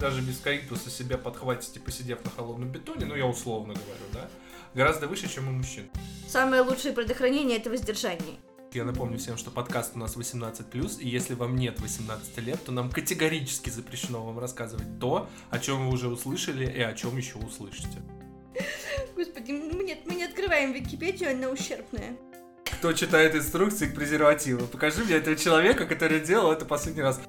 даже без каитуса себя подхватите, посидев на холодном бетоне, ну я условно говорю, да, гораздо выше, чем у мужчин. Самое лучшее предохранение это воздержание. Я напомню всем, что подкаст у нас 18+, и если вам нет 18 лет, то нам категорически запрещено вам рассказывать то, о чем вы уже услышали и о чем еще услышите. Господи, мы не, мы не открываем Википедию, она ущербная. Кто читает инструкции к презервативу? Покажи мне этого человека, который делал это последний раз.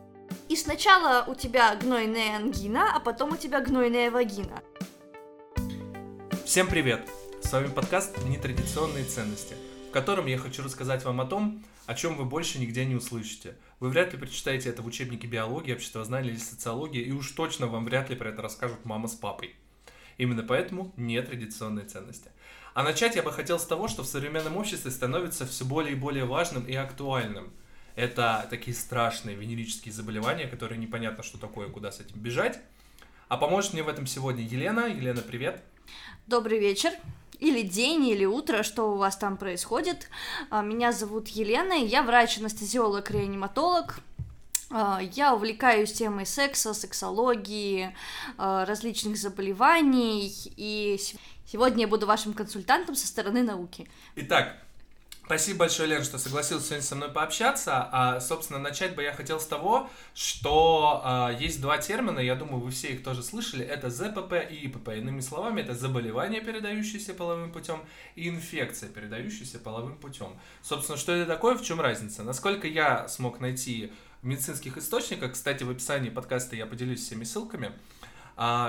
И сначала у тебя гнойная ангина, а потом у тебя гнойная вагина. Всем привет! С вами подкаст «Нетрадиционные ценности», в котором я хочу рассказать вам о том, о чем вы больше нигде не услышите. Вы вряд ли прочитаете это в учебнике биологии, обществознания или социологии, и уж точно вам вряд ли про это расскажут мама с папой. Именно поэтому нетрадиционные ценности. А начать я бы хотел с того, что в современном обществе становится все более и более важным и актуальным. Это такие страшные венерические заболевания, которые непонятно, что такое, куда с этим бежать. А поможет мне в этом сегодня Елена. Елена, привет. Добрый вечер или день, или утро, что у вас там происходит. А, меня зовут Елена, я врач-анестезиолог, реаниматолог. А, я увлекаюсь темой секса, сексологии, а, различных заболеваний, и сегодня я буду вашим консультантом со стороны науки. Итак, Спасибо большое, Лен, что согласился сегодня со мной пообщаться. А, собственно, начать бы я хотел с того, что а, есть два термина, я думаю, вы все их тоже слышали. Это ЗПП и ИПП. Иными словами, это заболевание, передающееся половым путем, и инфекция, передающаяся половым путем. Собственно, что это такое, в чем разница? Насколько я смог найти в медицинских источниках, кстати, в описании подкаста я поделюсь всеми ссылками,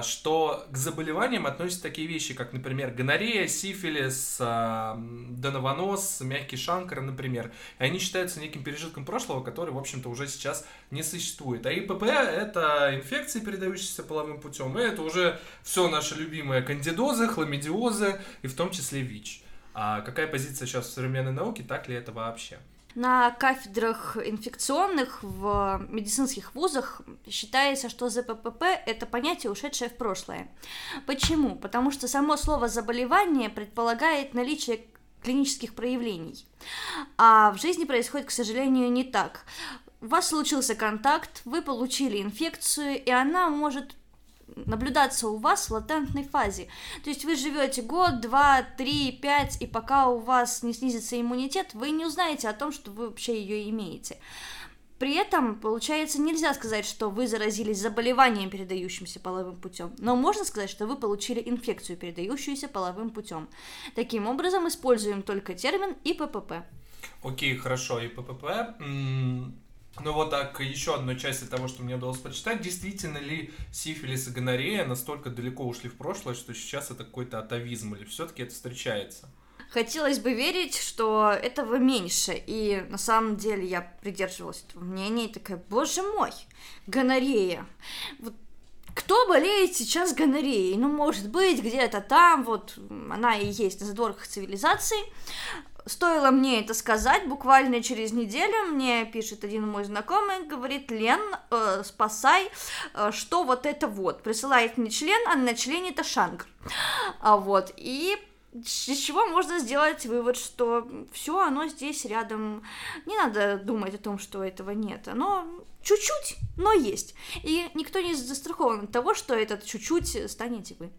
что к заболеваниям относятся такие вещи, как, например, гонорея, сифилис, а, доновонос, мягкий шанкар, например. И они считаются неким пережитком прошлого, который, в общем-то, уже сейчас не существует. А ИПП — это инфекции, передающиеся половым путем, и это уже все наши любимые кандидозы, хламидиозы, и в том числе ВИЧ. А какая позиция сейчас в современной науке, так ли это вообще? На кафедрах инфекционных в медицинских вузах считается, что ЗППП – это понятие, ушедшее в прошлое. Почему? Потому что само слово «заболевание» предполагает наличие клинических проявлений. А в жизни происходит, к сожалению, не так. У вас случился контакт, вы получили инфекцию, и она может наблюдаться у вас в латентной фазе. То есть вы живете год, два, три, пять, и пока у вас не снизится иммунитет, вы не узнаете о том, что вы вообще ее имеете. При этом, получается, нельзя сказать, что вы заразились заболеванием, передающимся половым путем, но можно сказать, что вы получили инфекцию, передающуюся половым путем. Таким образом, используем только термин ИППП. Окей, хорошо, ИППП. Ну вот так, еще одной части того, что мне удалось прочитать, действительно ли сифилис и гонорея настолько далеко ушли в прошлое, что сейчас это какой-то атовизм, или все-таки это встречается? Хотелось бы верить, что этого меньше, и на самом деле я придерживалась этого мнения, и такая, боже мой, гонорея. Вот кто болеет сейчас гонореей? Ну, может быть, где-то там, вот, она и есть на задворках цивилизации. Стоило мне это сказать, буквально через неделю мне пишет один мой знакомый, говорит, Лен, э, спасай, э, что вот это вот, присылает мне член, а на члене это шангр. А вот, и из чего можно сделать вывод, что все оно здесь рядом. Не надо думать о том, что этого нет. Оно чуть-чуть, но есть. И никто не застрахован от того, что этот чуть-чуть станете вы.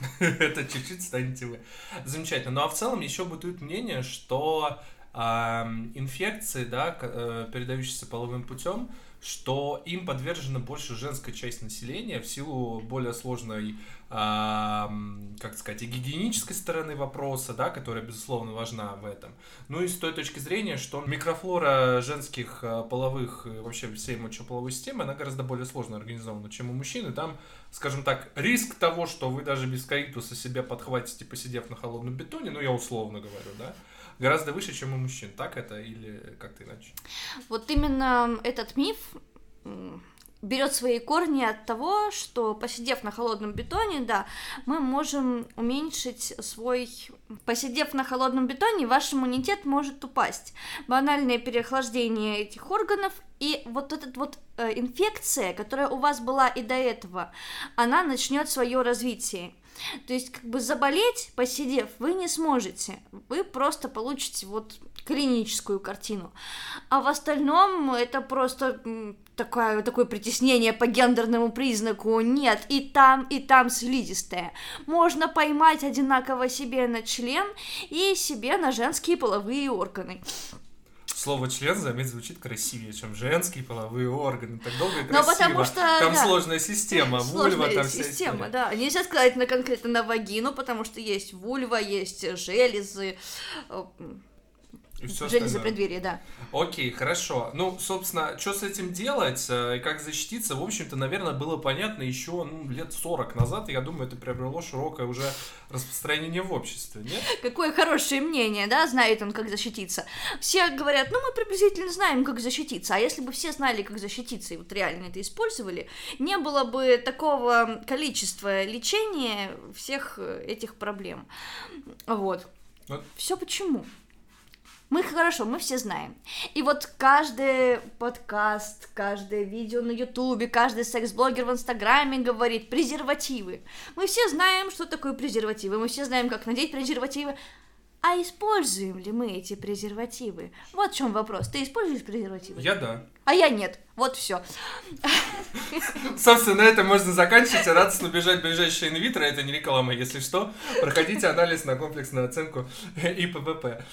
Это чуть-чуть станете вы. Замечательно. Ну а в целом еще бытует мнение, что инфекции, да, э, передающиеся половым путем, что им подвержена больше женская часть населения в силу более сложной, как сказать, и гигиенической стороны вопроса, да, которая, безусловно, важна в этом. Ну и с той точки зрения, что микрофлора женских э, половых, вообще всей мочеполовой системы, она гораздо более сложно организована, чем у мужчин, и там скажем так, риск того, что вы даже без каитуса себя подхватите, посидев на холодном бетоне, ну я условно говорю, да, гораздо выше, чем у мужчин. Так это или как-то иначе? Вот именно этот миф берет свои корни от того, что посидев на холодном бетоне, да, мы можем уменьшить свой... Посидев на холодном бетоне, ваш иммунитет может упасть. Банальное переохлаждение этих органов и вот эта вот э, инфекция, которая у вас была и до этого, она начнет свое развитие. То есть, как бы заболеть, посидев, вы не сможете. Вы просто получите вот клиническую картину. А в остальном это просто такое, такое притеснение по гендерному признаку. Нет, и там, и там слизистая. Можно поймать одинаково себе на член и себе на женские половые органы. Слово член, заметь, звучит красивее, чем женские половые органы. Так долго и красиво. Ну, потому что, там да, сложная система, сложная вульва там система, вся да. Нельзя сказать на конкретно на вагину, потому что есть вульва, есть железы, э, и все Железо преддверия, да. Окей, хорошо. Ну, собственно, что с этим делать э, и как защититься, в общем-то, наверное, было понятно еще ну, лет 40 назад. И я думаю, это приобрело широкое уже распространение в обществе, нет? Какое хорошее мнение, да, знает он, как защититься. Все говорят, ну, мы приблизительно знаем, как защититься. А если бы все знали, как защититься, и вот реально это использовали, не было бы такого количества лечения всех э, этих проблем. Вот. Вот. Все почему? Мы хорошо, мы все знаем. И вот каждый подкаст, каждое видео на Ютубе, каждый секс-блогер в Инстаграме говорит презервативы. Мы все знаем, что такое презервативы, мы все знаем, как надеть презервативы. А используем ли мы эти презервативы? Вот в чем вопрос. Ты используешь презервативы? Я да. А я нет. Вот все. Собственно, на этом можно заканчивать. Радостно бежать ближайшие инвитро. Это не реклама, если что. Проходите анализ на комплексную оценку и ППП.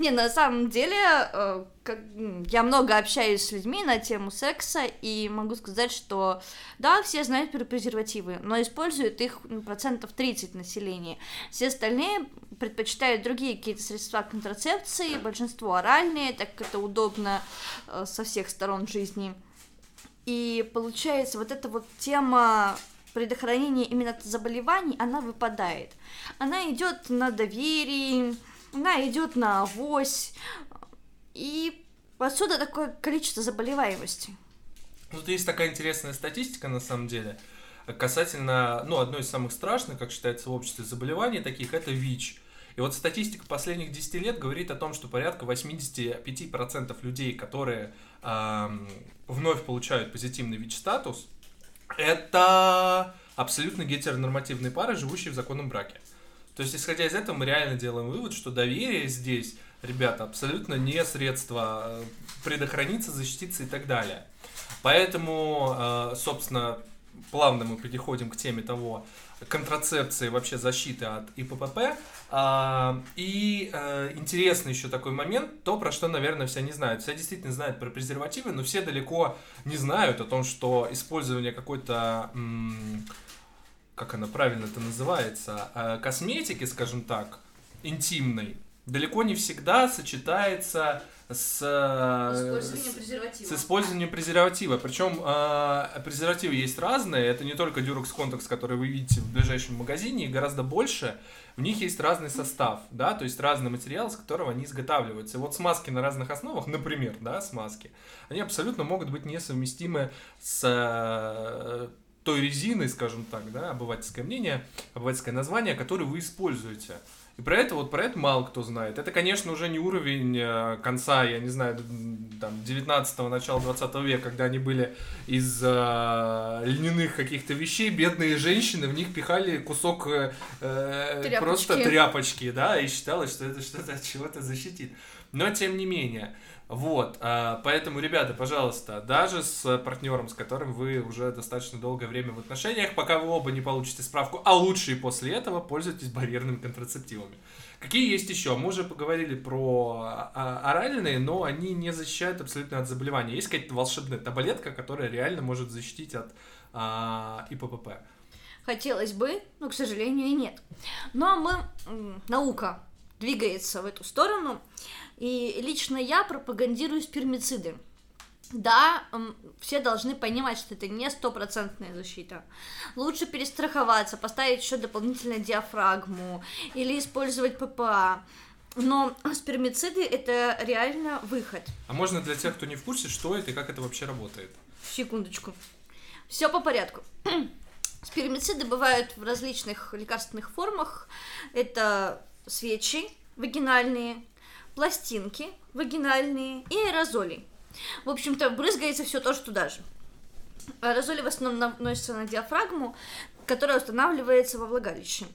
Не, на самом деле, э, я много общаюсь с людьми на тему секса, и могу сказать, что да, все знают про презервативы, но используют их процентов 30 населения. Все остальные предпочитают другие какие-то средства контрацепции, большинство оральные, так как это удобно э, со всех сторон жизни. И получается, вот эта вот тема предохранения именно от заболеваний, она выпадает. Она идет на доверии, она идет на авось, и отсюда такое количество заболеваемости. Тут есть такая интересная статистика, на самом деле, касательно, ну, одной из самых страшных, как считается в обществе, заболеваний таких, это ВИЧ. И вот статистика последних 10 лет говорит о том, что порядка 85% людей, которые э, вновь получают позитивный ВИЧ-статус, это абсолютно гетеронормативные пары, живущие в законном браке. То есть, исходя из этого, мы реально делаем вывод, что доверие здесь, ребята, абсолютно не средство э, предохраниться, защититься и так далее. Поэтому, э, собственно, плавно мы переходим к теме того, контрацепции, вообще защиты от ИППП. И а, интересный еще такой момент, то, про что, наверное, все не знают. Все действительно знают про презервативы, но все далеко не знают о том, что использование какой-то, как она правильно это называется, а, косметики, скажем так, интимной, далеко не всегда сочетается с, использованием презерватива. с использованием презерватива. Причем э, презервативы есть разные. Это не только Durex Contax, который вы видите в ближайшем магазине, и гораздо больше. В них есть разный состав, да, то есть разный материал, с которого они изготавливаются. И вот смазки на разных основах, например, да, смазки, они абсолютно могут быть несовместимы с э, той резиной, скажем так, да, обывательское мнение, обывательское название, которое вы используете. И про это вот про это мало кто знает. Это, конечно, уже не уровень э, конца, я не знаю, там, 19-го, начала 20 века, когда они были из э, льняных каких-то вещей, бедные женщины в них пихали кусок э, тряпочки. просто тряпочки, да, и считалось, что это что-то от чего-то защитит. Но тем не менее, вот, а, поэтому, ребята, пожалуйста, даже с партнером, с которым вы уже достаточно долгое время в отношениях, пока вы оба не получите справку, а лучше и после этого, пользуйтесь барьерными контрацептивами. Какие есть еще? Мы уже поговорили про а, оральные, но они не защищают абсолютно от заболевания. Есть какая-то волшебная таблетка, которая реально может защитить от а, ИППП? Хотелось бы, но, к сожалению, и нет. Но мы, наука двигается в эту сторону. И лично я пропагандирую спермициды. Да, все должны понимать, что это не стопроцентная защита. Лучше перестраховаться, поставить еще дополнительную диафрагму или использовать ППА. Но спермициды это реально выход. А можно для тех, кто не в курсе, что это и как это вообще работает? Секундочку. Все по порядку. Спермициды бывают в различных лекарственных формах. Это свечи вагинальные, пластинки вагинальные и аэрозоли. В общем-то, брызгается все то, что туда же. Аэрозоли в основном наносятся на диафрагму, которая устанавливается во влагалище.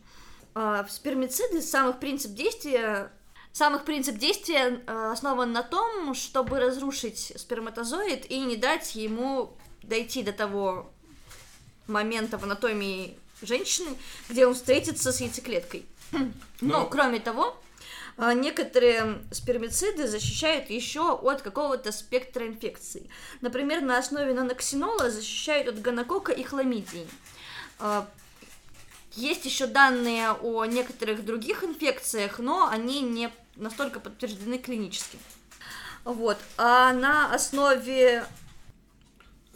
А, спермициды, самых принцип действия Самых принцип действия э, основан на том, чтобы разрушить сперматозоид и не дать ему дойти до того момента в анатомии женщины, где он встретится с яйцеклеткой. Но, Но... кроме того, некоторые спермициды защищают еще от какого-то спектра инфекций. Например, на основе наноксинола защищают от гонокока и хламидии. Э, есть еще данные о некоторых других инфекциях, но они не настолько подтверждены клинически. Вот. А на основе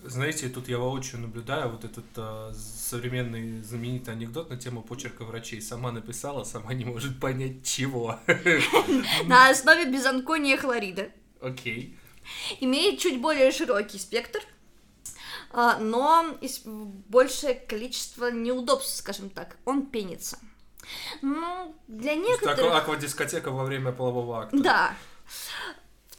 знаете, тут я воочию наблюдаю вот этот э, современный знаменитый анекдот на тему почерка врачей. Сама написала, сама не может понять чего. На основе безанкония хлорида. Окей. Имеет чуть более широкий спектр, а, но большее количество неудобств, скажем так. Он пенится. Ну, для некоторых... Так, аквадискотека во время полового акта. Да.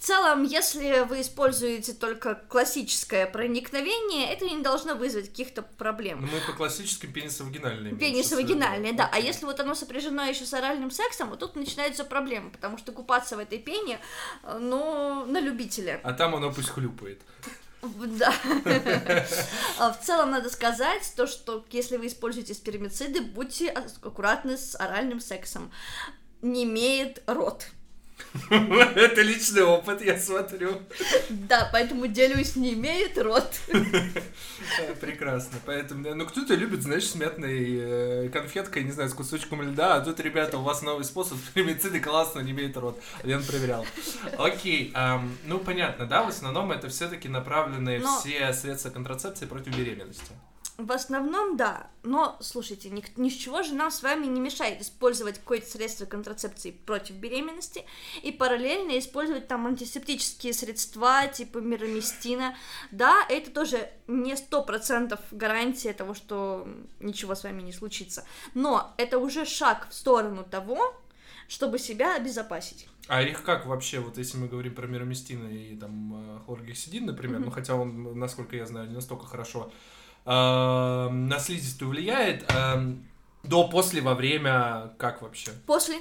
В целом, если вы используете только классическое проникновение, это не должно вызвать каких-то проблем. Ну, мы по классическим пенисовагинальные. Пенисовагинальные, да. А если вот оно сопряжено еще с оральным сексом, вот тут начинаются проблемы, потому что купаться в этой пене, ну, на любителя. А там оно пусть хлюпает. Да. А в целом надо сказать то, что если вы используете спермициды, будьте аккуратны с оральным сексом. Не имеет рот. Это личный опыт, я смотрю. Да, поэтому делюсь, не имеет рот. Прекрасно. Поэтому, ну, кто-то любит, знаешь, с мятной э, конфеткой, не знаю, с кусочком льда, а тут, ребята, у вас новый способ, фемициды классно, не имеет рот. Я проверял. Окей, ну, понятно, да, в основном это все-таки направленные все средства контрацепции против беременности. В основном, да. Но, слушайте, ни, ни с чего же нам с вами не мешает использовать какое-то средство контрацепции против беременности и параллельно использовать там антисептические средства типа мироместина. Да, это тоже не сто процентов гарантия того, что ничего с вами не случится. Но это уже шаг в сторону того, чтобы себя обезопасить. А их как вообще, вот если мы говорим про мироместин и там э, хлоргексидин, например, mm-hmm. ну хотя он, насколько я знаю, не настолько хорошо э, на слизистую влияет. Э, до, после, во время, как вообще? После.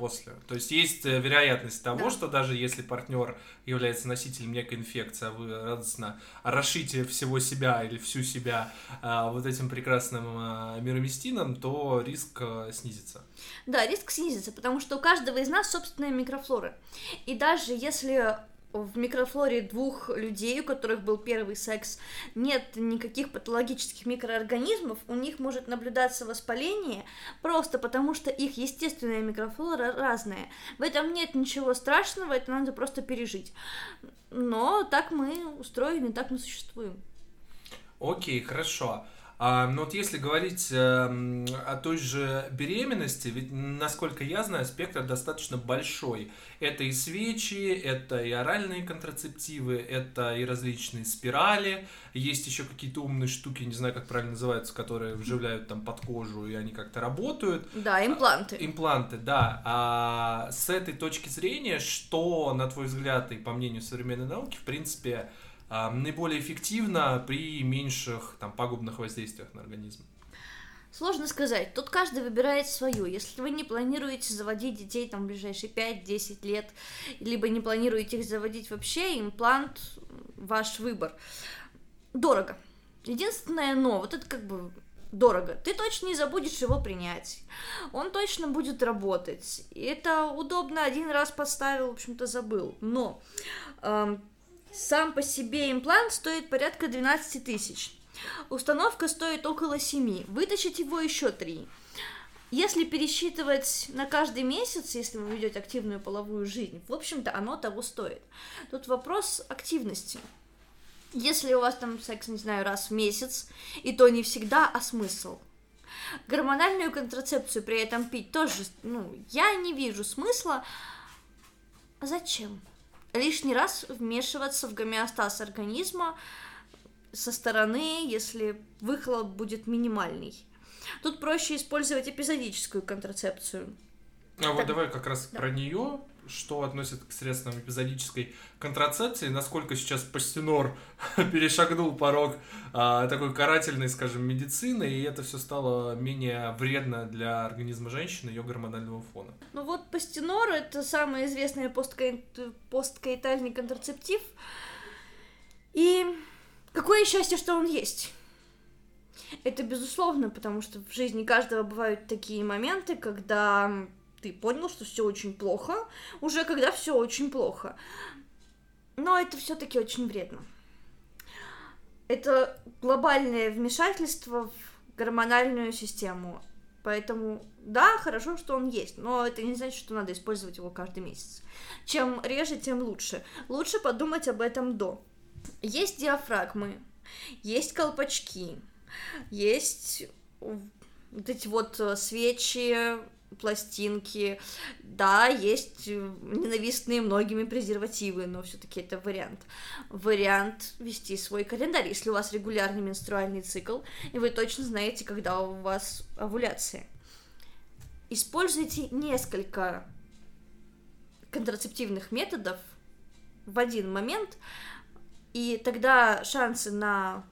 После. То есть есть э, вероятность того, да. что даже если партнер является носителем некой инфекции, а вы радостно орошите всего себя или всю себя э, вот этим прекрасным э, мироместином, то риск э, снизится. Да, риск снизится, потому что у каждого из нас собственная микрофлора. И даже если в микрофлоре двух людей, у которых был первый секс, нет никаких патологических микроорганизмов, у них может наблюдаться воспаление просто потому, что их естественная микрофлора разная. В этом нет ничего страшного, это надо просто пережить. Но так мы устроены, так мы существуем. Окей, хорошо. А, но вот если говорить э, о той же беременности, ведь, насколько я знаю, спектр достаточно большой. Это и свечи, это и оральные контрацептивы, это и различные спирали. Есть еще какие-то умные штуки, не знаю, как правильно называются, которые вживляют там под кожу, и они как-то работают. Да, импланты. А, импланты, да. А с этой точки зрения, что, на твой взгляд, и по мнению современной науки, в принципе, наиболее эффективно при меньших там, пагубных воздействиях на организм? Сложно сказать. Тут каждый выбирает свою. Если вы не планируете заводить детей там в ближайшие 5-10 лет, либо не планируете их заводить вообще, имплант ваш выбор. Дорого. Единственное но, вот это как бы дорого. Ты точно не забудешь его принять. Он точно будет работать. И это удобно. Один раз поставил, в общем-то, забыл. Но эм, сам по себе имплант стоит порядка 12 тысяч. Установка стоит около 7. Вытащить его еще 3. Если пересчитывать на каждый месяц, если вы ведете активную половую жизнь, в общем-то, оно того стоит. Тут вопрос активности. Если у вас там секс, не знаю, раз в месяц, и то не всегда, а смысл? Гормональную контрацепцию при этом пить тоже, ну, я не вижу смысла. Зачем? Лишний раз вмешиваться в гомеостаз организма со стороны, если выхлоп будет минимальный. Тут проще использовать эпизодическую контрацепцию. А так, вот давай как раз да. про нее, что относят к средствам эпизодической контрацепции, насколько сейчас Пастенор перешагнул порог а, такой карательной, скажем, медицины, и это все стало менее вредно для организма женщины, ее гормонального фона. Ну вот Пастенор — это самый известный посткаи... посткаитальный контрацептив, и какое счастье, что он есть. Это безусловно, потому что в жизни каждого бывают такие моменты, когда ты понял, что все очень плохо, уже когда все очень плохо. Но это все-таки очень вредно. Это глобальное вмешательство в гормональную систему. Поэтому, да, хорошо, что он есть, но это не значит, что надо использовать его каждый месяц. Чем реже, тем лучше. Лучше подумать об этом до. Есть диафрагмы, есть колпачки, есть вот эти вот э, свечи, пластинки. Да, есть э, ненавистные многими презервативы, но все-таки это вариант. Вариант вести свой календарь, если у вас регулярный менструальный цикл, и вы точно знаете, когда у вас овуляция. Используйте несколько контрацептивных методов в один момент, и тогда шансы на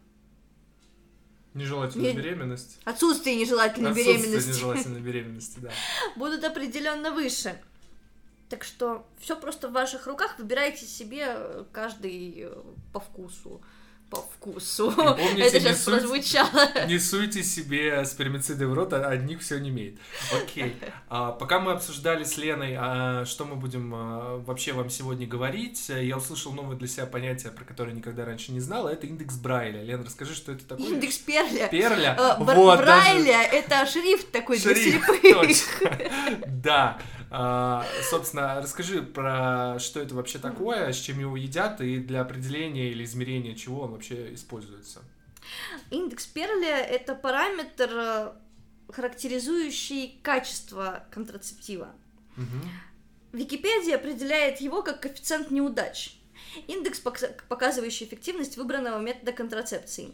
Нежелательную не... беременность. Отсутствие нежелательной Отсутствие беременности. нежелательной беременности, да. Будут определенно выше. Так что все просто в ваших руках. Выбирайте себе каждый э, по вкусу по вкусу. помните, Это сейчас не прозвучало. Не суйте себе спермициды в рот, одних все не имеет. Окей. А, пока мы обсуждали с Леной, а, что мы будем а, вообще вам сегодня говорить, я услышал новое для себя понятие, про которое никогда раньше не знал, это индекс Брайля. Лена, расскажи, что это такое? Индекс Перля. Перля. Э, вот, Брайля — это шрифт такой шрифт, для слепых. Точно. Да. А, собственно, расскажи про что это вообще такое, с чем его едят и для определения или измерения чего он вообще используется. Индекс Перля — это параметр, э, характеризующий качество контрацептива. Угу. Википедия определяет его как коэффициент неудач. Индекс, показывающий эффективность выбранного метода контрацепции.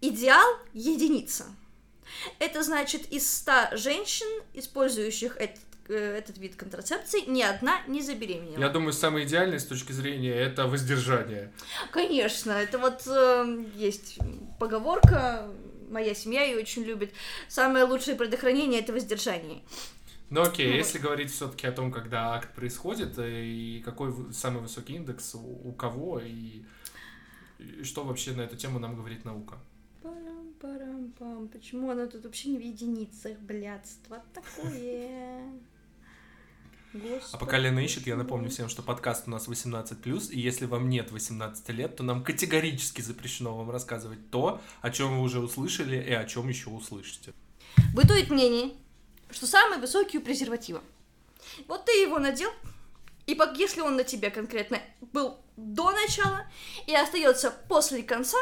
Идеал — единица. Это значит, из 100 женщин, использующих этот этот вид контрацепции ни одна не забеременела. Я думаю, самое идеальное с точки зрения это воздержание. Конечно, это вот э, есть поговорка, моя семья ее очень любит. Самое лучшее предохранение это воздержание. Ну окей, ну, если говорить все-таки о том, когда акт происходит, э, и какой самый высокий индекс у, у кого, и, и что вообще на эту тему нам говорит наука? Парам-парам-пам. Почему она тут вообще не в единицах, блядство такое? Господи. А пока Лена ищет, я напомню всем, что подкаст у нас 18+, и если вам нет 18 лет, то нам категорически запрещено вам рассказывать то, о чем вы уже услышали и о чем еще услышите. Бытует мнение, что самый высокий у презерватива. Вот ты его надел, и если он на тебе конкретно был до начала и остается после конца,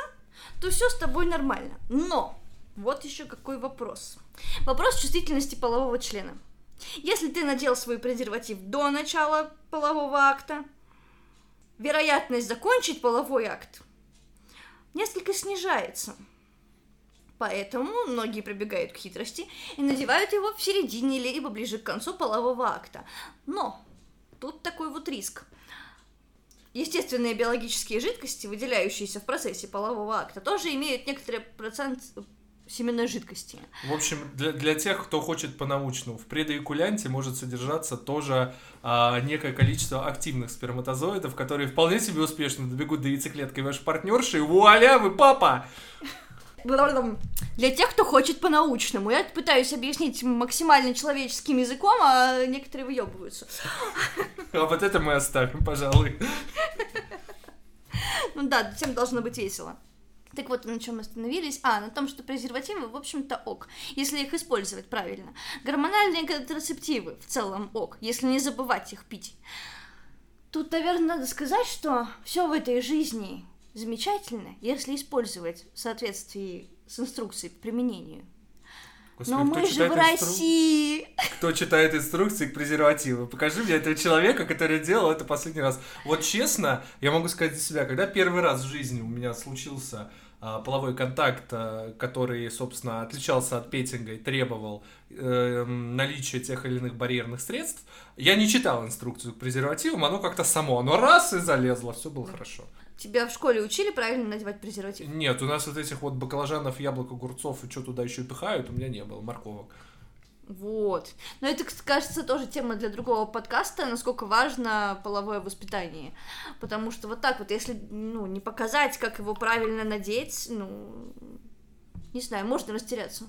то все с тобой нормально. Но вот еще какой вопрос. Вопрос чувствительности полового члена. Если ты надел свой презерватив до начала полового акта, вероятность закончить половой акт несколько снижается. Поэтому многие прибегают к хитрости и надевают его в середине либо ближе к концу полового акта. Но тут такой вот риск. Естественные биологические жидкости, выделяющиеся в процессе полового акта, тоже имеют некоторый процент семенной жидкости. В общем, для, для тех, кто хочет по-научному, в предоикулянте может содержаться тоже а, некое количество активных сперматозоидов, которые вполне себе успешно добегут до яйцеклетки вашей партнерши, и вуаля, вы папа! Для тех, кто хочет по-научному. Я пытаюсь объяснить максимально человеческим языком, а некоторые выебываются. А вот это мы оставим, пожалуй. Ну да, всем должно быть весело. Так вот, на чем мы остановились? А, на том, что презервативы, в общем-то, ок, если их использовать правильно. Гормональные контрацептивы в целом ок, если не забывать их пить. Тут, наверное, надо сказать, что все в этой жизни замечательно, если использовать в соответствии с инструкцией по применению. Господи, Но мы же в России. Инстру... Кто читает инструкции к презервативу? Покажи мне этого человека, который делал это последний раз. Вот честно, я могу сказать за себя, когда первый раз в жизни у меня случился половой контакт, а, который, собственно, отличался от петинга и требовал э, наличия тех или иных барьерных средств. Я не читал инструкцию к презервативам, оно как-то само, оно раз и залезло, все было хорошо. Тебя в школе учили правильно надевать презерватив? Нет, у нас вот этих вот баклажанов, яблок, огурцов и что туда еще пихают, у меня не было, морковок. Вот. Но это, кажется, тоже тема для другого подкаста, насколько важно половое воспитание. Потому что вот так вот, если ну, не показать, как его правильно надеть, ну, не знаю, можно растеряться.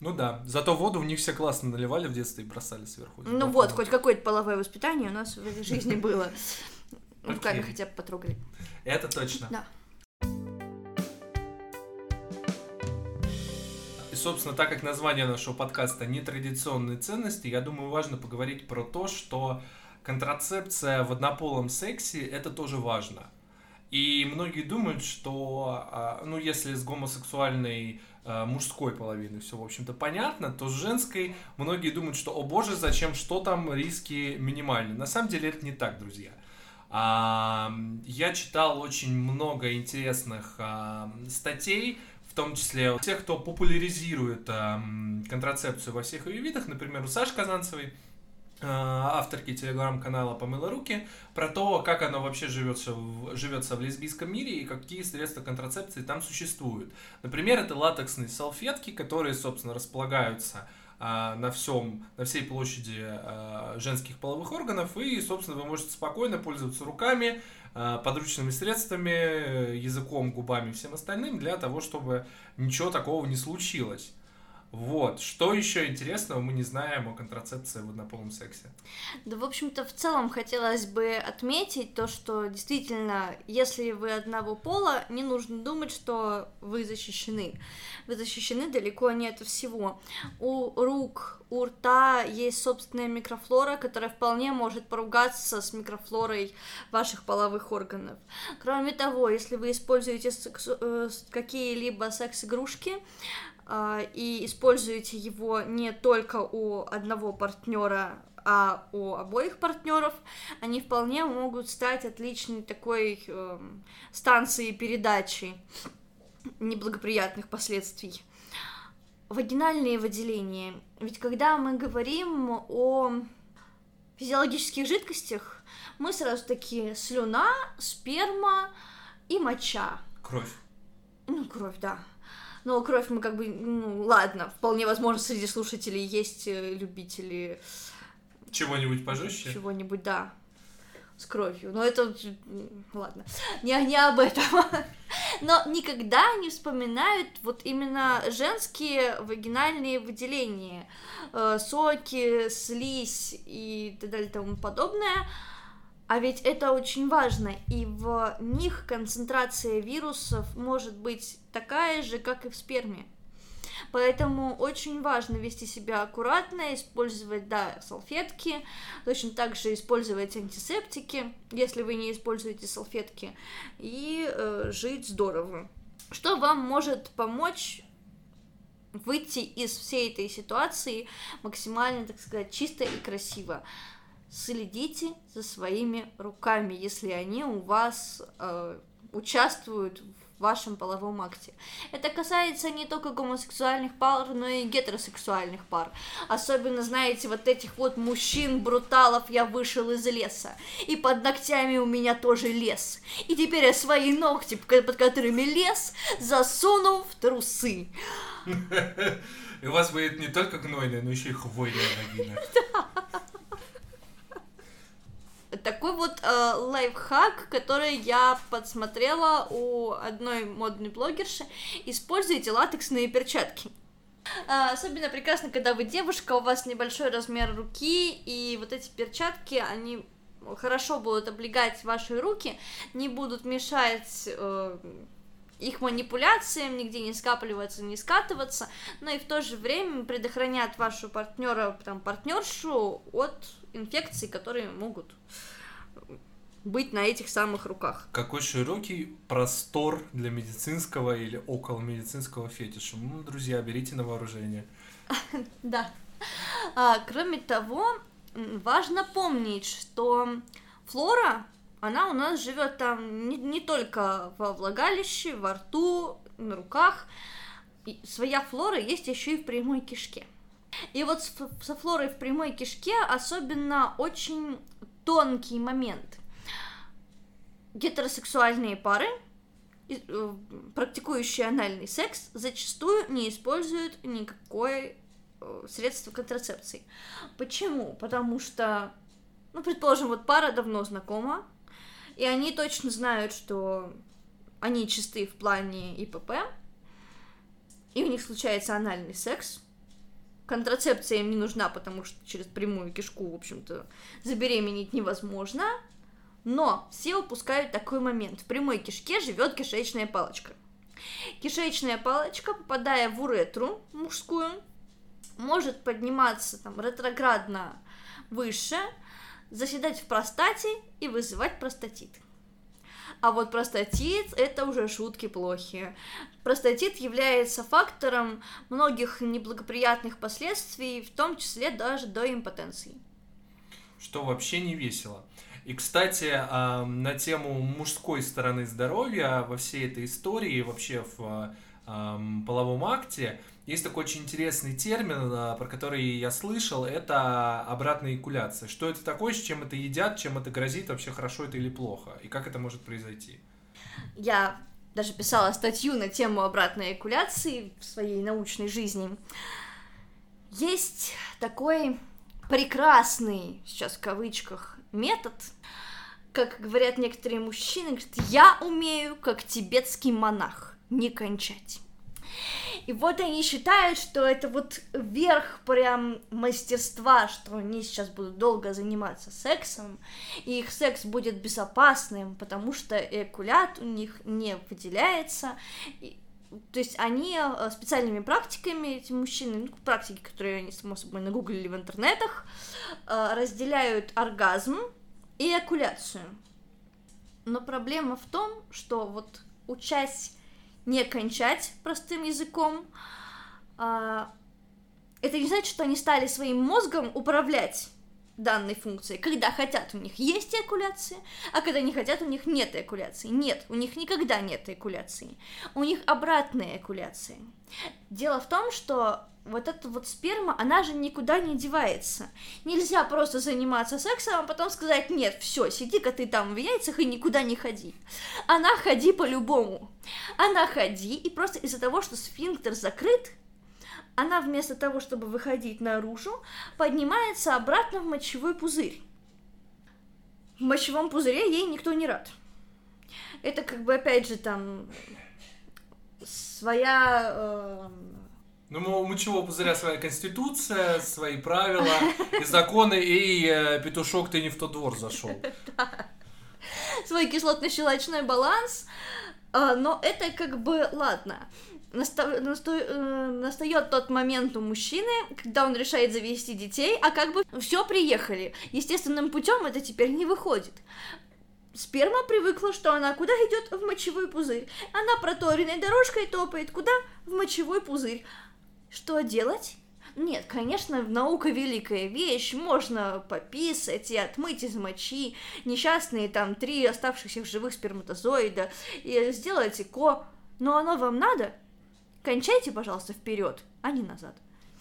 Ну да, зато воду в них все классно наливали в детстве и бросали сверху. Ну вот, хоть какое-то половое воспитание у нас в жизни было. Руками хотя бы потрогали. Это точно. Да. Собственно, так как название нашего подкаста «Нетрадиционные ценности», я думаю, важно поговорить про то, что контрацепция в однополом сексе – это тоже важно. И многие думают, что, а, ну, если с гомосексуальной а, мужской половины все, в общем-то, понятно, то с женской многие думают, что, о боже, зачем, что там, риски минимальны. На самом деле это не так, друзья. А, я читал очень много интересных статей том числе тех, кто популяризирует э, контрацепцию во всех ее видах, например, у Саши Казанцевой, э, авторки телеграм-канала «Помыла руки», про то, как оно вообще живется в, живется в лесбийском мире и какие средства контрацепции там существуют. Например, это латексные салфетки, которые, собственно, располагаются э, на всем, на всей площади э, женских половых органов, и, собственно, вы можете спокойно пользоваться руками, подручными средствами, языком, губами, всем остальным, для того, чтобы ничего такого не случилось. Вот. Что еще интересного мы не знаем о контрацепции в однополом сексе? Да, в общем-то, в целом хотелось бы отметить то, что действительно, если вы одного пола, не нужно думать, что вы защищены. Вы защищены далеко не от всего. У рук, у рта есть собственная микрофлора, которая вполне может поругаться с микрофлорой ваших половых органов. Кроме того, если вы используете э, какие-либо секс-игрушки, и используете его не только у одного партнера, а у обоих партнеров, они вполне могут стать отличной такой э, станцией передачи неблагоприятных последствий. Вагинальные выделения. Ведь когда мы говорим о физиологических жидкостях, мы сразу такие слюна, сперма и моча. Кровь. Ну, кровь, да. Но кровь мы как бы, ну, ладно, вполне возможно, среди слушателей есть э, любители... Чего-нибудь пожестче? Чего-нибудь, да, с кровью. Но это, ладно, не, не об этом. Но никогда не вспоминают вот именно женские вагинальные выделения. Э, соки, слизь и так далее и тому подобное а ведь это очень важно, и в них концентрация вирусов может быть такая же, как и в сперме. Поэтому очень важно вести себя аккуратно, использовать, да, салфетки, точно так же использовать антисептики, если вы не используете салфетки, и э, жить здорово. Что вам может помочь выйти из всей этой ситуации максимально, так сказать, чисто и красиво? Следите за своими руками, если они у вас э, участвуют в вашем половом акте. Это касается не только гомосексуальных пар, но и гетеросексуальных пар. Особенно, знаете, вот этих вот мужчин-бруталов я вышел из леса. И под ногтями у меня тоже лес. И теперь я свои ногти, под которыми лес, засуну в трусы. И у вас будет не только гнойная, но еще и хвойная вагина. такой вот э, лайфхак, который я подсмотрела у одной модной блогерши. Используйте латексные перчатки. Э, особенно прекрасно, когда вы девушка, у вас небольшой размер руки, и вот эти перчатки, они хорошо будут облегать ваши руки, не будут мешать э, их манипуляциям, нигде не скапливаться, не скатываться, но и в то же время предохранят вашу партнера, там, партнершу от инфекций, которые могут быть на этих самых руках. Какой широкий простор для медицинского или около медицинского фетиша. Ну, друзья, берите на вооружение. Да. А, кроме того, важно помнить, что флора она у нас живет там не, не только во влагалище, во рту, на руках. И своя флора есть еще и в прямой кишке. И вот со флорой в прямой кишке особенно очень тонкий момент. Гетеросексуальные пары, э, практикующие анальный секс, зачастую не используют никакое э, средство контрацепции. Почему? Потому что, ну, предположим, вот пара давно знакома, и они точно знают, что они чисты в плане ИПП, и у них случается анальный секс, контрацепция им не нужна, потому что через прямую кишку, в общем-то, забеременеть невозможно, но все упускают такой момент. В прямой кишке живет кишечная палочка. Кишечная палочка, попадая в уретру мужскую, может подниматься там ретроградно выше, заседать в простате и вызывать простатит. А вот простатит – это уже шутки плохие. Простатит является фактором многих неблагоприятных последствий, в том числе даже до импотенции. Что вообще не весело. И, кстати, на тему мужской стороны здоровья во всей этой истории, вообще в половом акте, есть такой очень интересный термин, а, про который я слышал, это обратная экуляция. Что это такое, с чем это едят, чем это грозит, вообще хорошо это или плохо, и как это может произойти? Я даже писала статью на тему обратной экуляции в своей научной жизни. Есть такой прекрасный, сейчас в кавычках, метод, как говорят некоторые мужчины, говорят, я умею, как тибетский монах, не кончать. И вот они считают, что это вот верх прям мастерства, что они сейчас будут долго заниматься сексом, и их секс будет безопасным, потому что экулят у них не выделяется. И, то есть они э, специальными практиками, эти мужчины, ну, практики, которые они, само собой, нагуглили в интернетах, э, разделяют оргазм и экуляцию. Но проблема в том, что вот учась не кончать простым языком. А, это не значит, что они стали своим мозгом управлять данной функцией. Когда хотят, у них есть эякуляция, а когда не хотят, у них нет эякуляции. Нет, у них никогда нет эякуляции. У них обратная эякуляция. Дело в том, что вот эта вот сперма, она же никуда не девается. Нельзя просто заниматься сексом, а потом сказать, нет, все, сиди-ка ты там в яйцах и никуда не ходи. Она ходи по-любому. Она ходи, и просто из-за того, что сфинктер закрыт, она вместо того, чтобы выходить наружу, поднимается обратно в мочевой пузырь. В мочевом пузыре ей никто не рад. Это как бы, опять же, там своя э, ну, у мочевого пузыря своя конституция, свои правила и законы, и э, петушок, ты не в тот двор зашел. Свой кислотно-щелочной баланс, а, но это как бы, ладно, наста- э, настает тот момент у мужчины, когда он решает завести детей, а как бы все приехали. Естественным путем это теперь не выходит. Сперма привыкла, что она куда идет? В мочевой пузырь. Она проторенной дорожкой топает куда? В мочевой пузырь. Что делать? Нет, конечно, наука великая вещь, можно пописать и отмыть из мочи несчастные там три оставшихся живых сперматозоида и сделать ЭКО. Но оно вам надо? Кончайте, пожалуйста, вперед, а не назад.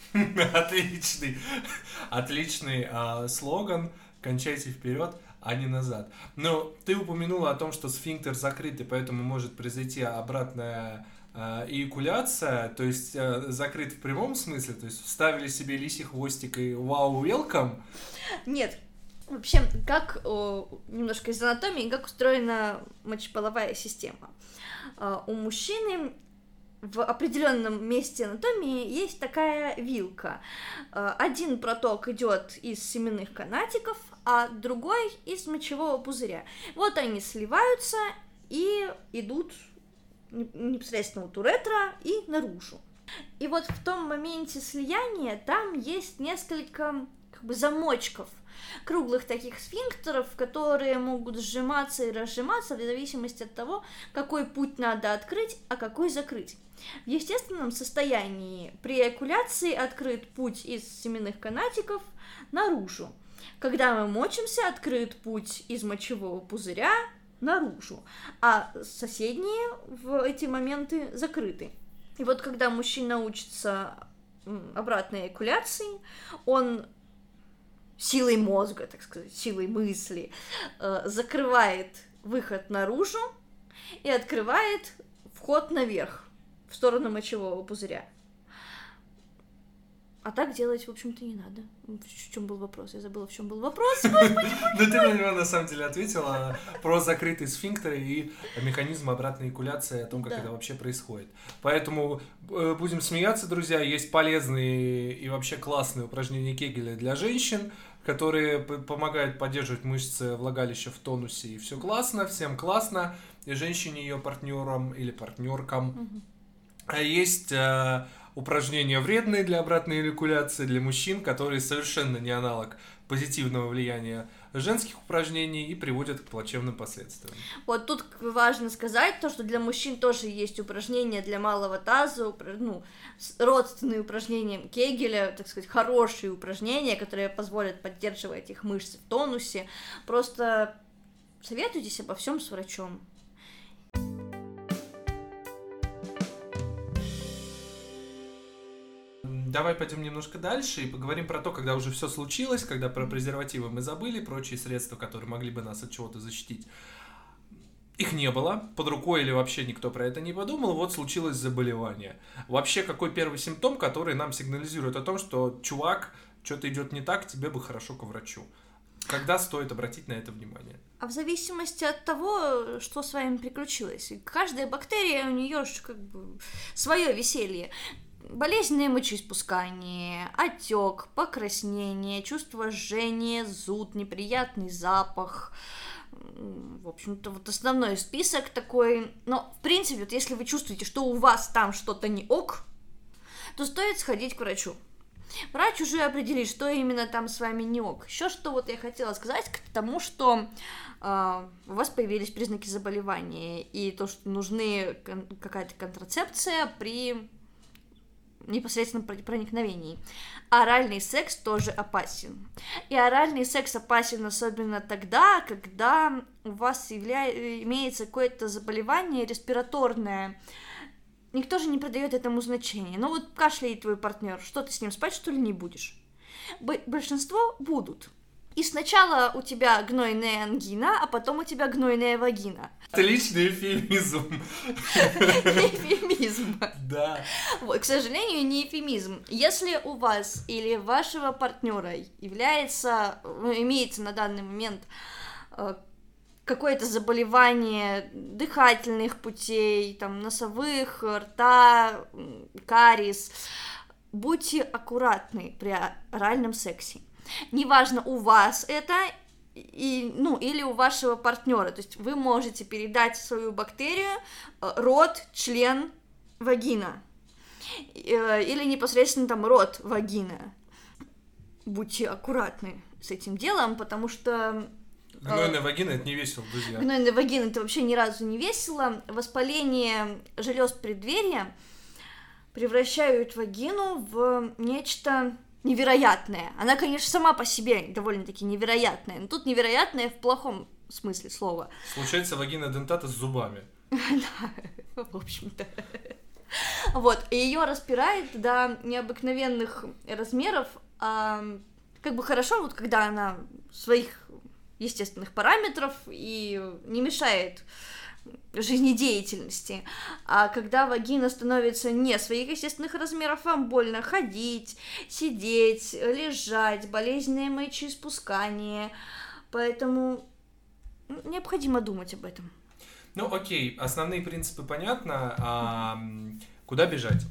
Отличный, отличный э, слоган. Кончайте вперед, а не назад. Но ты упомянула о том, что сфинктер закрыт, и поэтому может произойти обратная а, эякуляция, то есть э, закрыт в прямом смысле, то есть вставили себе лисий хвостик и вау, welcome? Нет, Вообще, как немножко из анатомии, как устроена мочеполовая система. У мужчины в определенном месте анатомии есть такая вилка. А, один проток идет из семенных канатиков, а другой из мочевого пузыря. Вот они сливаются и идут непосредственно у ретро и наружу. И вот в том моменте слияния там есть несколько как бы замочков, круглых таких сфинктеров, которые могут сжиматься и разжиматься в зависимости от того, какой путь надо открыть, а какой закрыть. В естественном состоянии при экуляции открыт путь из семенных канатиков наружу. Когда мы мочимся, открыт путь из мочевого пузыря наружу, а соседние в эти моменты закрыты. И вот когда мужчина учится обратной экуляции, он силой мозга, так сказать, силой мысли, э, закрывает выход наружу и открывает вход наверх, в сторону мочевого пузыря. А так делать, в общем-то, не надо. В чем был вопрос? Я забыла, в чем был вопрос. Ну, ты на него, на самом деле, ответила про закрытые сфинктеры и механизм обратной экуляции, о том, как это вообще происходит. Поэтому э, будем смеяться, друзья. Есть полезные и вообще классные упражнения Кегеля для женщин, которые помогают поддерживать мышцы влагалища в тонусе. И все классно, всем классно. И женщине, ее партнерам или партнеркам. А есть э, упражнения вредные для обратной эякуляции для мужчин, которые совершенно не аналог позитивного влияния женских упражнений и приводят к плачевным последствиям. Вот тут важно сказать то, что для мужчин тоже есть упражнения для малого таза, ну, родственные упражнения Кегеля, так сказать, хорошие упражнения, которые позволят поддерживать их мышцы в тонусе. Просто советуйтесь обо всем с врачом. Давай пойдем немножко дальше и поговорим про то, когда уже все случилось, когда про презервативы мы забыли, прочие средства, которые могли бы нас от чего-то защитить. Их не было, под рукой или вообще никто про это не подумал, вот случилось заболевание. Вообще, какой первый симптом, который нам сигнализирует о том, что чувак, что-то идет не так, тебе бы хорошо к врачу. Когда стоит обратить на это внимание? А в зависимости от того, что с вами приключилось. Каждая бактерия, у нее как бы свое веселье болезненное мочеиспускание, отек, покраснение, чувство жжения, зуд, неприятный запах. В общем-то, вот основной список такой. Но, в принципе, вот если вы чувствуете, что у вас там что-то не ок, то стоит сходить к врачу. Врач уже определит, что именно там с вами не ок. Еще что вот я хотела сказать к тому, что э, у вас появились признаки заболевания и то, что нужны кон- какая-то контрацепция при непосредственном проникновении. Оральный секс тоже опасен. И оральный секс опасен особенно тогда, когда у вас явля... имеется какое-то заболевание респираторное. Никто же не придает этому значения. Ну вот кашляет твой партнер, что ты с ним спать что ли не будешь? Большинство будут. И сначала у тебя гнойная ангина, а потом у тебя гнойная вагина. Отличный эфемизм. Эфемизм. Да. Вот, к сожалению, не эфемизм. Если у вас или вашего партнера является, ну, имеется на данный момент э, какое-то заболевание дыхательных путей, там, носовых, рта, карис, будьте аккуратны при оральном сексе. Неважно, у вас это и, ну, или у вашего партнера. То есть вы можете передать свою бактерию э, рот, член, вагина. Э, или непосредственно там рот, вагина. Будьте аккуратны с этим делом, потому что Гнойная вагина это не весело, друзья. Гнойная вагина это вообще ни разу не весело. Воспаление желез преддверия превращают вагину в нечто невероятная. Она, конечно, сама по себе довольно-таки невероятная, но тут невероятная в плохом смысле слова. Случается вагина дентата с зубами. Да, в общем-то. Вот, и ее распирает до необыкновенных размеров, а, как бы хорошо, вот когда она своих естественных параметров и не мешает жизнедеятельности. А когда вагина становится не своих естественных размеров, вам больно ходить, сидеть, лежать, болезненное мочеиспускание. Поэтому необходимо думать об этом. Ну, окей, основные принципы понятно. А куда бежать?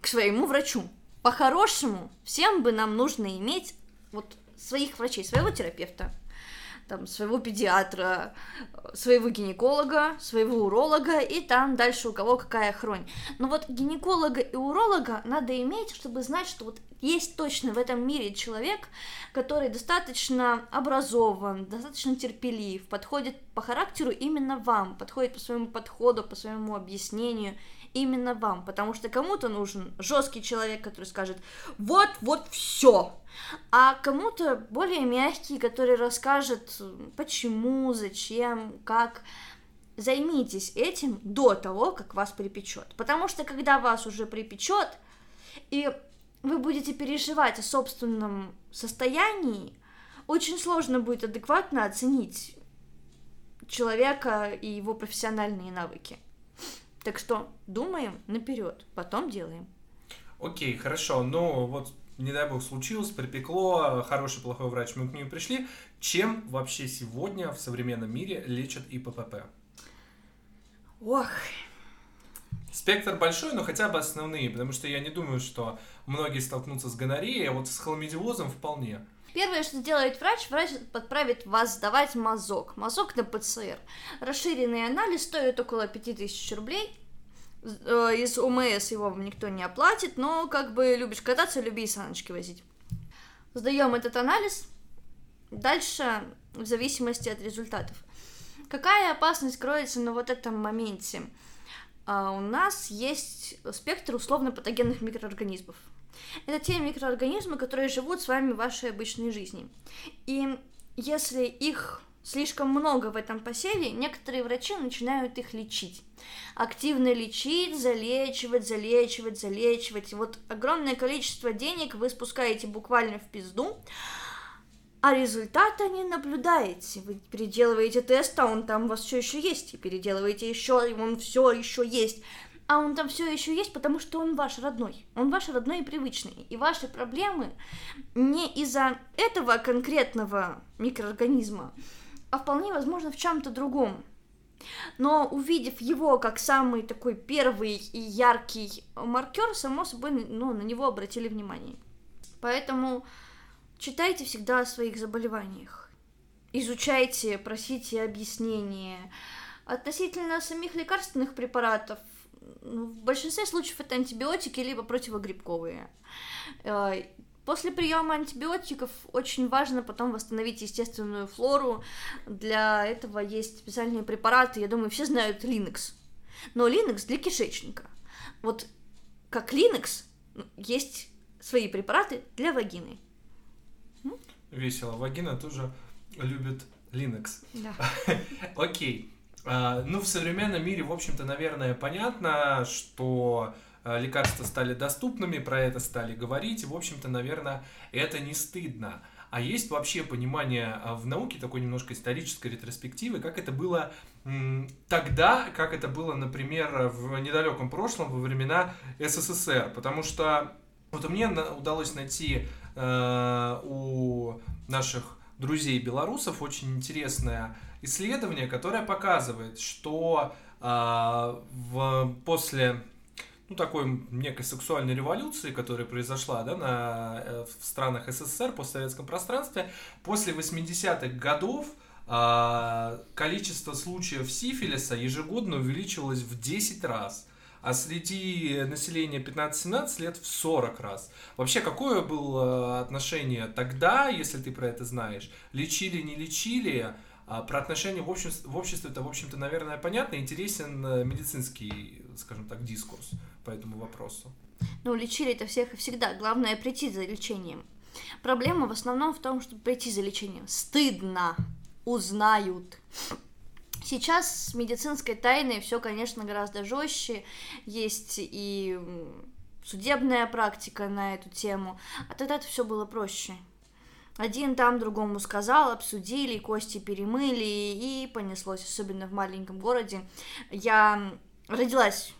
К своему врачу. По-хорошему, всем бы нам нужно иметь вот своих врачей, своего терапевта, там, своего педиатра, своего гинеколога, своего уролога, и там дальше у кого какая хронь. Но вот гинеколога и уролога надо иметь, чтобы знать, что вот есть точно в этом мире человек, который достаточно образован, достаточно терпелив, подходит по характеру именно вам, подходит по своему подходу, по своему объяснению именно вам, потому что кому-то нужен жесткий человек, который скажет вот, вот все, а кому-то более мягкий, который расскажет почему, зачем, как. Займитесь этим до того, как вас припечет, потому что когда вас уже припечет и вы будете переживать о собственном состоянии, очень сложно будет адекватно оценить человека и его профессиональные навыки. Так что думаем наперед, потом делаем. Окей, хорошо. Ну вот, не дай бог, случилось, припекло, хороший, плохой врач, мы к нему пришли. Чем вообще сегодня в современном мире лечат ИППП? Ох, Спектр большой, но хотя бы основные, потому что я не думаю, что многие столкнутся с гонореей, а вот с хламидиозом вполне. Первое, что сделает врач, врач подправит вас сдавать мазок. Мазок на ПЦР. Расширенный анализ стоит около 5000 рублей. Э, из ОМС его вам никто не оплатит, но как бы любишь кататься, люби и саночки возить. Сдаем этот анализ. Дальше, в зависимости от результатов. Какая опасность кроется на вот этом моменте? А у нас есть спектр условно-патогенных микроорганизмов. Это те микроорганизмы, которые живут с вами в вашей обычной жизни. И если их слишком много в этом посеве, некоторые врачи начинают их лечить. Активно лечить, залечивать, залечивать, залечивать. Вот огромное количество денег вы спускаете буквально в пизду, а результата не наблюдаете. Вы переделываете тест, а он там у вас все еще есть, и переделываете еще, и он все еще есть. А он там все еще есть, потому что он ваш родной. Он ваш родной и привычный. И ваши проблемы не из-за этого конкретного микроорганизма, а вполне возможно в чем-то другом. Но увидев его как самый такой первый и яркий маркер, само собой, ну, на него обратили внимание. Поэтому Читайте всегда о своих заболеваниях. Изучайте, просите объяснения. Относительно самих лекарственных препаратов, ну, в большинстве случаев это антибиотики либо противогрибковые. Э, после приема антибиотиков очень важно потом восстановить естественную флору. Для этого есть специальные препараты. Я думаю, все знают Linux. Но Linux для кишечника. Вот как Linux, есть свои препараты для вагины весело. Вагина тоже любит Linux. Да. Окей. А, ну, в современном мире, в общем-то, наверное, понятно, что а, лекарства стали доступными, про это стали говорить, и, в общем-то, наверное, это не стыдно. А есть вообще понимание а, в науке такой немножко исторической ретроспективы, как это было тогда, как это было, например, в недалеком прошлом, во времена СССР. Потому что вот мне удалось найти Э, у наших друзей белорусов очень интересное исследование, которое показывает, что э, в, после ну, такой некой сексуальной революции, которая произошла да, на, э, в странах СССР, постсоветском пространстве, после 80-х годов количество случаев сифилиса ежегодно увеличивалось в 10 раз а среди населения 15-17 лет в 40 раз. Вообще, какое было отношение тогда, если ты про это знаешь? Лечили, не лечили? А про отношения в обществе, в обществе это, в общем-то, наверное, понятно. Интересен э, медицинский, скажем так, дискурс по этому вопросу. Ну, лечили это всех и всегда. Главное прийти за лечением. Проблема в основном в том, чтобы прийти за лечением. Стыдно. Узнают. Сейчас с медицинской тайной все, конечно, гораздо жестче. Есть и судебная практика на эту тему, а тогда это все было проще. Один там другому сказал, обсудили, кости перемыли, и понеслось, особенно в маленьком городе. Я родилась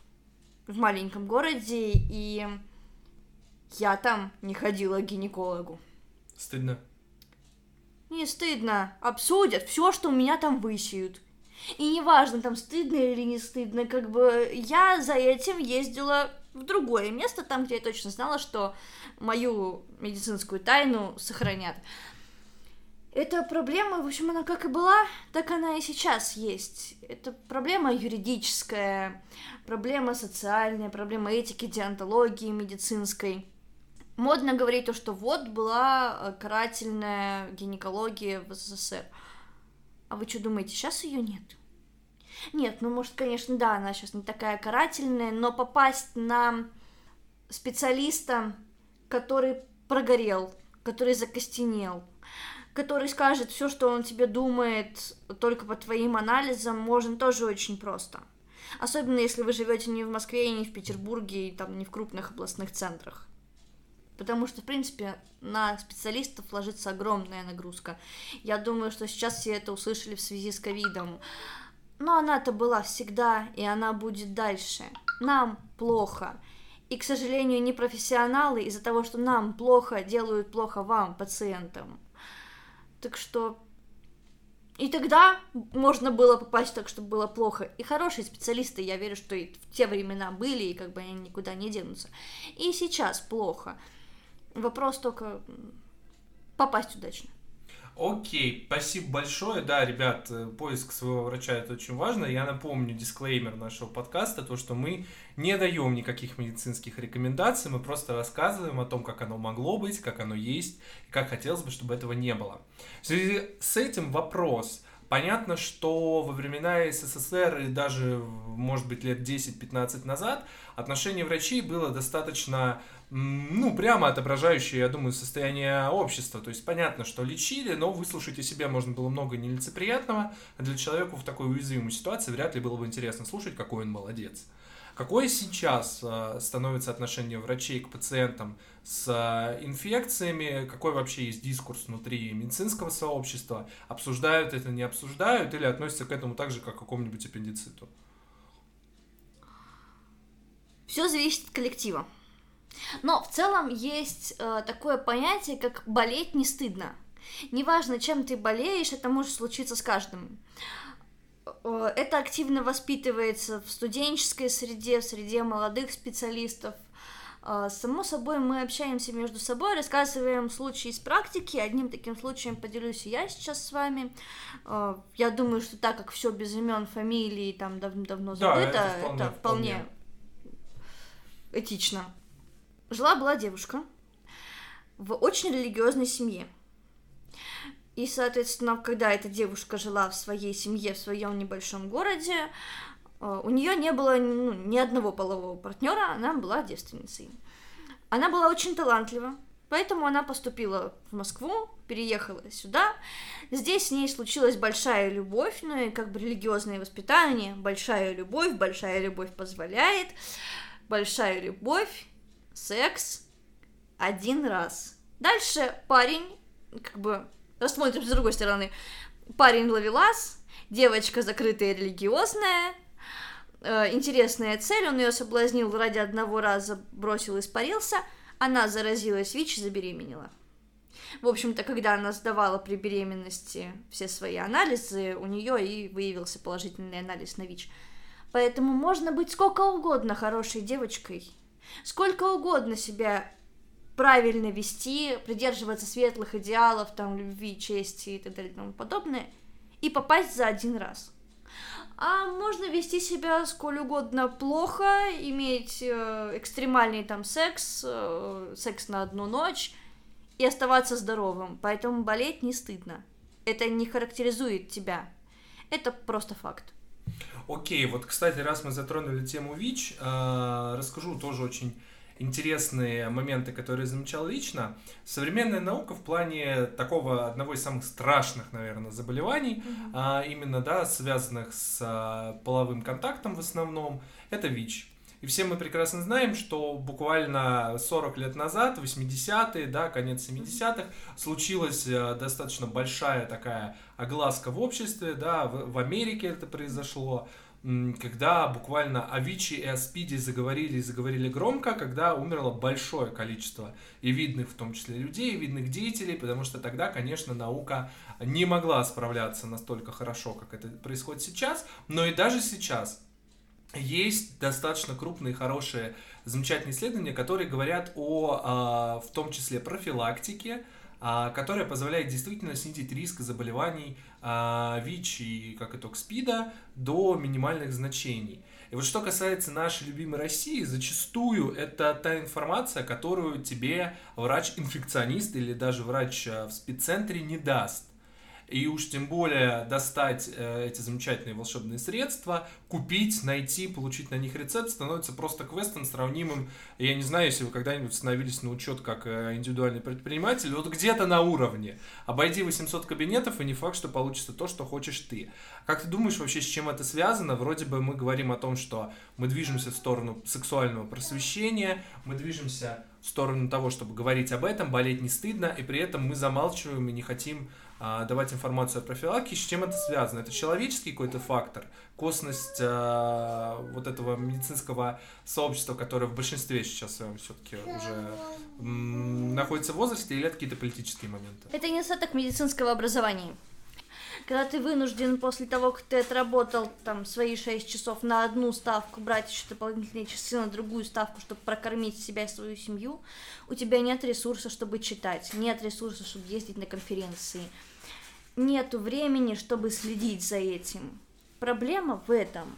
в маленьком городе, и я там не ходила к гинекологу. Стыдно? Не стыдно. Обсудят все, что у меня там высеют. И неважно, там стыдно или не стыдно, как бы я за этим ездила в другое место, там, где я точно знала, что мою медицинскую тайну сохранят. Эта проблема, в общем, она как и была, так она и сейчас есть. Это проблема юридическая, проблема социальная, проблема этики, диантологии медицинской. Модно говорить то, что вот была карательная гинекология в СССР. А вы что думаете, сейчас ее нет? Нет, ну, может, конечно, да, она сейчас не такая карательная, но попасть на специалиста, который прогорел, который закостенел, который скажет все, что он тебе думает, только по твоим анализам, можно тоже очень просто. Особенно если вы живете не в Москве, не в Петербурге, и там не в крупных областных центрах. Потому что, в принципе, на специалистов ложится огромная нагрузка. Я думаю, что сейчас все это услышали в связи с ковидом. Но она-то была всегда, и она будет дальше. Нам плохо. И, к сожалению, не профессионалы из-за того, что нам плохо, делают плохо вам, пациентам. Так что и тогда можно было попасть так, чтобы было плохо. И хорошие специалисты, я верю, что и в те времена были, и как бы они никуда не денутся. И сейчас плохо. Вопрос только попасть удачно. Окей, спасибо большое. Да, ребят, э, поиск своего врача это очень важно. Я напомню дисклеймер нашего подкаста, то, что мы не даем никаких медицинских рекомендаций, мы просто рассказываем о том, как оно могло быть, как оно есть, и как хотелось бы, чтобы этого не было. В связи с этим вопрос. Понятно, что во времена СССР и даже, может быть, лет 10-15 назад отношение врачей было достаточно ну, прямо отображающее, я думаю, состояние общества. То есть понятно, что лечили, но выслушать о себе можно было много нелицеприятного, а для человека в такой уязвимой ситуации вряд ли было бы интересно слушать, какой он молодец. Какое сейчас э, становится отношение врачей к пациентам с э, инфекциями? Какой вообще есть дискурс внутри медицинского сообщества? Обсуждают это, не обсуждают или относятся к этому так же, как к какому-нибудь аппендициту? Все зависит от коллектива. Но в целом есть э, такое понятие, как болеть не стыдно. Неважно, чем ты болеешь, это может случиться с каждым. Э, это активно воспитывается в студенческой среде, в среде молодых специалистов. Э, само собой, мы общаемся между собой, рассказываем случаи из практики. Одним таким случаем поделюсь я сейчас с вами. Э, я думаю, что так как все без имен, фамилий там давно-давно забыто, да, это вполне, это вполне этично. Жила-была девушка в очень религиозной семье. И, соответственно, когда эта девушка жила в своей семье, в своем небольшом городе, э, у нее не было ну, ни одного полового партнера, она была девственницей. Она была очень талантлива, поэтому она поступила в Москву, переехала сюда. Здесь с ней случилась большая любовь, ну и как бы религиозное воспитание. Большая любовь, большая любовь позволяет, большая любовь секс один раз. Дальше парень, как бы, рассмотрим с другой стороны, парень ловелас, девочка закрытая религиозная, э, интересная цель, он ее соблазнил ради одного раза, бросил, испарился, она заразилась ВИЧ и забеременела. В общем-то, когда она сдавала при беременности все свои анализы, у нее и выявился положительный анализ на ВИЧ. Поэтому можно быть сколько угодно хорошей девочкой, сколько угодно себя правильно вести, придерживаться светлых идеалов, там, любви, чести и так далее и тому подобное, и попасть за один раз. А можно вести себя сколь угодно плохо, иметь э, экстремальный там секс, э, секс на одну ночь и оставаться здоровым. Поэтому болеть не стыдно. Это не характеризует тебя. Это просто факт. Окей, вот, кстати, раз мы затронули тему ВИЧ, э, расскажу тоже очень интересные моменты, которые замечал лично. Современная наука в плане такого одного из самых страшных, наверное, заболеваний, mm-hmm. а, именно, да, связанных с а, половым контактом в основном, это ВИЧ. И все мы прекрасно знаем, что буквально 40 лет назад, 80-е, да, конец 70-х, случилась э, достаточно большая такая огласка в обществе, да, в, в Америке это произошло, когда буквально о ВИЧе и о СПИДе заговорили и заговорили громко, когда умерло большое количество и видных, в том числе людей, и видных деятелей, потому что тогда, конечно, наука не могла справляться настолько хорошо, как это происходит сейчас, но и даже сейчас есть достаточно крупные, хорошие, замечательные исследования, которые говорят о, а, в том числе, профилактике, а, которая позволяет действительно снизить риск заболеваний а, ВИЧ и, как итог, СПИДа до минимальных значений. И вот что касается нашей любимой России, зачастую это та информация, которую тебе врач-инфекционист или даже врач в спеццентре не даст. И уж тем более достать э, эти замечательные волшебные средства, купить, найти, получить на них рецепт становится просто квестом сравнимым, я не знаю, если вы когда-нибудь становились на учет как э, индивидуальный предприниматель, вот где-то на уровне. Обойди 800 кабинетов, и не факт, что получится то, что хочешь ты. Как ты думаешь вообще, с чем это связано? Вроде бы мы говорим о том, что мы движемся в сторону сексуального просвещения, мы движемся в сторону того, чтобы говорить об этом, болеть не стыдно, и при этом мы замалчиваем и не хотим а, давать информацию о профилактике. С чем это связано? Это человеческий какой-то фактор, косность а, вот этого медицинского сообщества, которое в большинстве сейчас все-таки уже м, находится в возрасте, или это какие-то политические моменты? Это недостаток медицинского образования когда ты вынужден после того, как ты отработал там свои 6 часов на одну ставку, брать еще дополнительные часы на другую ставку, чтобы прокормить себя и свою семью, у тебя нет ресурса, чтобы читать, нет ресурса, чтобы ездить на конференции, нету времени, чтобы следить за этим. Проблема в этом.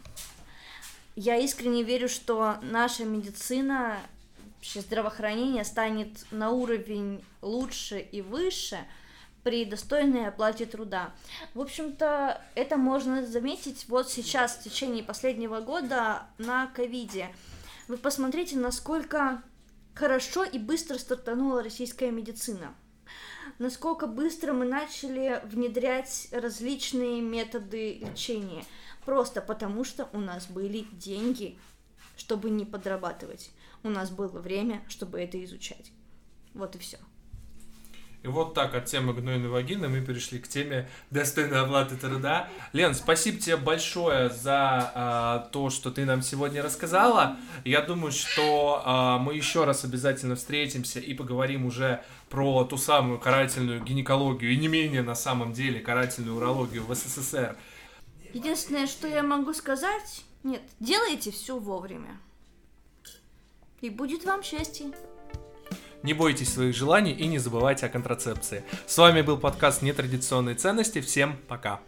Я искренне верю, что наша медицина, вообще здравоохранение станет на уровень лучше и выше – при достойной оплате труда. В общем-то, это можно заметить вот сейчас, в течение последнего года на ковиде. Вы посмотрите, насколько хорошо и быстро стартанула российская медицина. Насколько быстро мы начали внедрять различные методы лечения. Просто потому, что у нас были деньги, чтобы не подрабатывать. У нас было время, чтобы это изучать. Вот и все. И вот так от темы гнойной вагины мы перешли к теме достойной оплаты труда. Лен, спасибо тебе большое за а, то, что ты нам сегодня рассказала. Я думаю, что а, мы еще раз обязательно встретимся и поговорим уже про ту самую карательную гинекологию и не менее на самом деле карательную урологию в СССР. Единственное, что я могу сказать, нет, делайте все вовремя. И будет вам счастье. Не бойтесь своих желаний и не забывайте о контрацепции. С вами был подкаст «Нетрадиционные ценности». Всем пока!